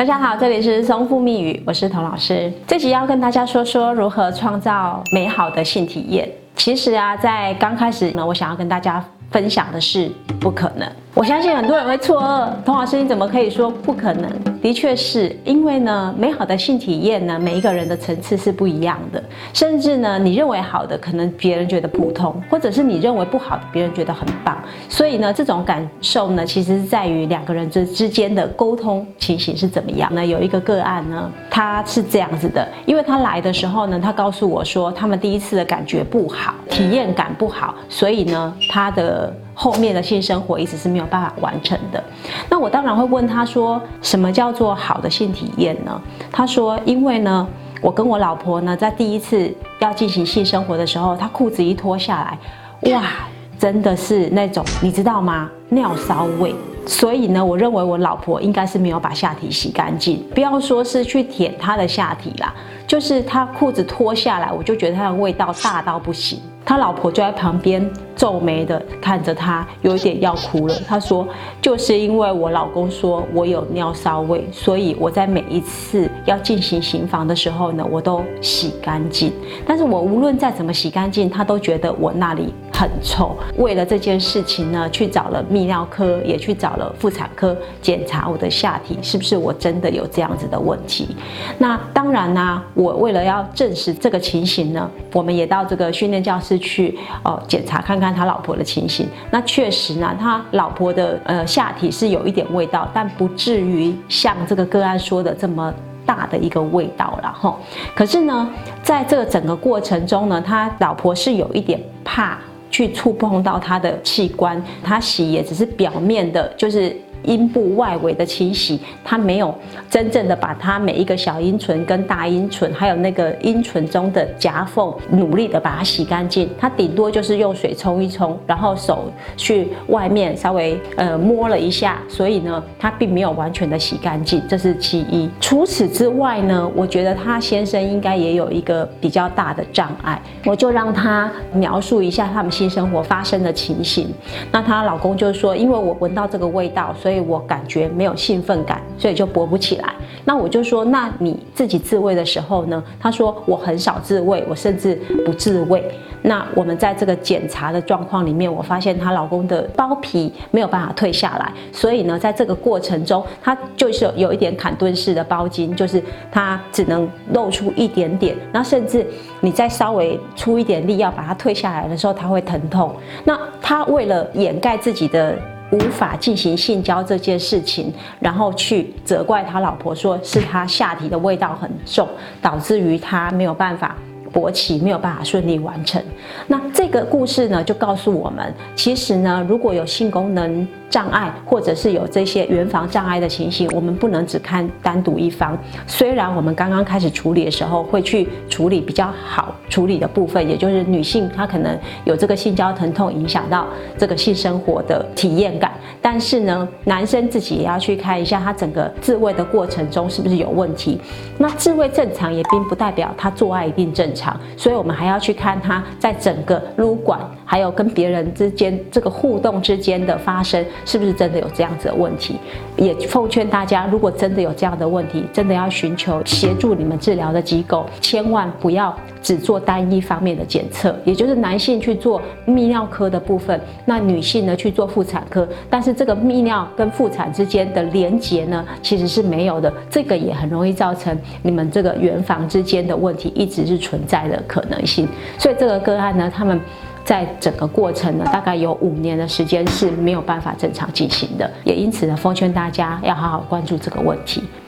大家好，这里是松富密语，我是童老师。这集要跟大家说说如何创造美好的性体验。其实啊，在刚开始呢，我想要跟大家分享的是不可能。我相信很多人会错愕，童老师你怎么可以说不可能？的确是因为呢，美好的性体验呢，每一个人的层次是不一样的，甚至呢，你认为好的，可能别人觉得普通，或者是你认为不好的，别人觉得很棒。所以呢，这种感受呢，其实是在于两个人之之间的沟通情形是怎么样。那有一个个案呢，他是这样子的，因为他来的时候呢，他告诉我说，他们第一次的感觉不好，体验感不好，所以呢，他的。后面的性生活一直是没有办法完成的。那我当然会问他说：“什么叫做好的性体验呢？”他说：“因为呢，我跟我老婆呢，在第一次要进行性生活的时候，她裤子一脱下来，哇，真的是那种你知道吗？尿骚味。所以呢，我认为我老婆应该是没有把下体洗干净。不要说是去舔她的下体啦，就是他裤子脱下来，我就觉得他的味道大到不行。”他老婆就在旁边皱眉的看着他，有一点要哭了。他说：“就是因为我老公说我有尿骚味，所以我在每一次要进行行房的时候呢，我都洗干净。但是我无论再怎么洗干净，他都觉得我那里。”很臭，为了这件事情呢，去找了泌尿科，也去找了妇产科检查我的下体是不是我真的有这样子的问题。那当然呢，我为了要证实这个情形呢，我们也到这个训练教室去哦检查看看他老婆的情形。那确实呢，他老婆的呃下体是有一点味道，但不至于像这个个案说的这么大的一个味道了哈。可是呢，在这个整个过程中呢，他老婆是有一点怕。去触碰到他的器官，他洗也只是表面的，就是。阴部外围的清洗，他没有真正的把它每一个小阴唇跟大阴唇，还有那个阴唇中的夹缝，努力的把它洗干净。他顶多就是用水冲一冲，然后手去外面稍微呃摸了一下，所以呢，他并没有完全的洗干净，这是其一。除此之外呢，我觉得他先生应该也有一个比较大的障碍，我就让他描述一下他们性生活发生的情形。那她老公就说，因为我闻到这个味道，所以。所以我感觉没有兴奋感，所以就勃不起来。那我就说，那你自己自慰的时候呢？他说我很少自慰，我甚至不自慰。那我们在这个检查的状况里面，我发现她老公的包皮没有办法退下来，所以呢，在这个过程中，他就是有一点坎顿式的包茎，就是他只能露出一点点，那甚至你再稍微出一点力要把它退下来的时候，他会疼痛。那他为了掩盖自己的。无法进行性交这件事情，然后去责怪他老婆，说是他下体的味道很重，导致于他没有办法勃起，没有办法顺利完成。那这个故事呢，就告诉我们，其实呢，如果有性功能。障碍，或者是有这些原房障碍的情形，我们不能只看单独一方。虽然我们刚刚开始处理的时候，会去处理比较好处理的部分，也就是女性她可能有这个性交疼痛，影响到这个性生活的体验感。但是呢，男生自己也要去看一下他整个自慰的过程中是不是有问题。那自慰正常也并不代表他做爱一定正常，所以我们还要去看他在整个撸管还有跟别人之间这个互动之间的发生。是不是真的有这样子的问题？也奉劝大家，如果真的有这样的问题，真的要寻求协助你们治疗的机构，千万不要只做单一方面的检测，也就是男性去做泌尿科的部分，那女性呢去做妇产科，但是这个泌尿跟妇产之间的连结呢，其实是没有的，这个也很容易造成你们这个圆房之间的问题一直是存在的可能性。所以这个个案呢，他们。在整个过程呢，大概有五年的时间是没有办法正常进行的，也因此呢，奉劝大家要好好关注这个问题。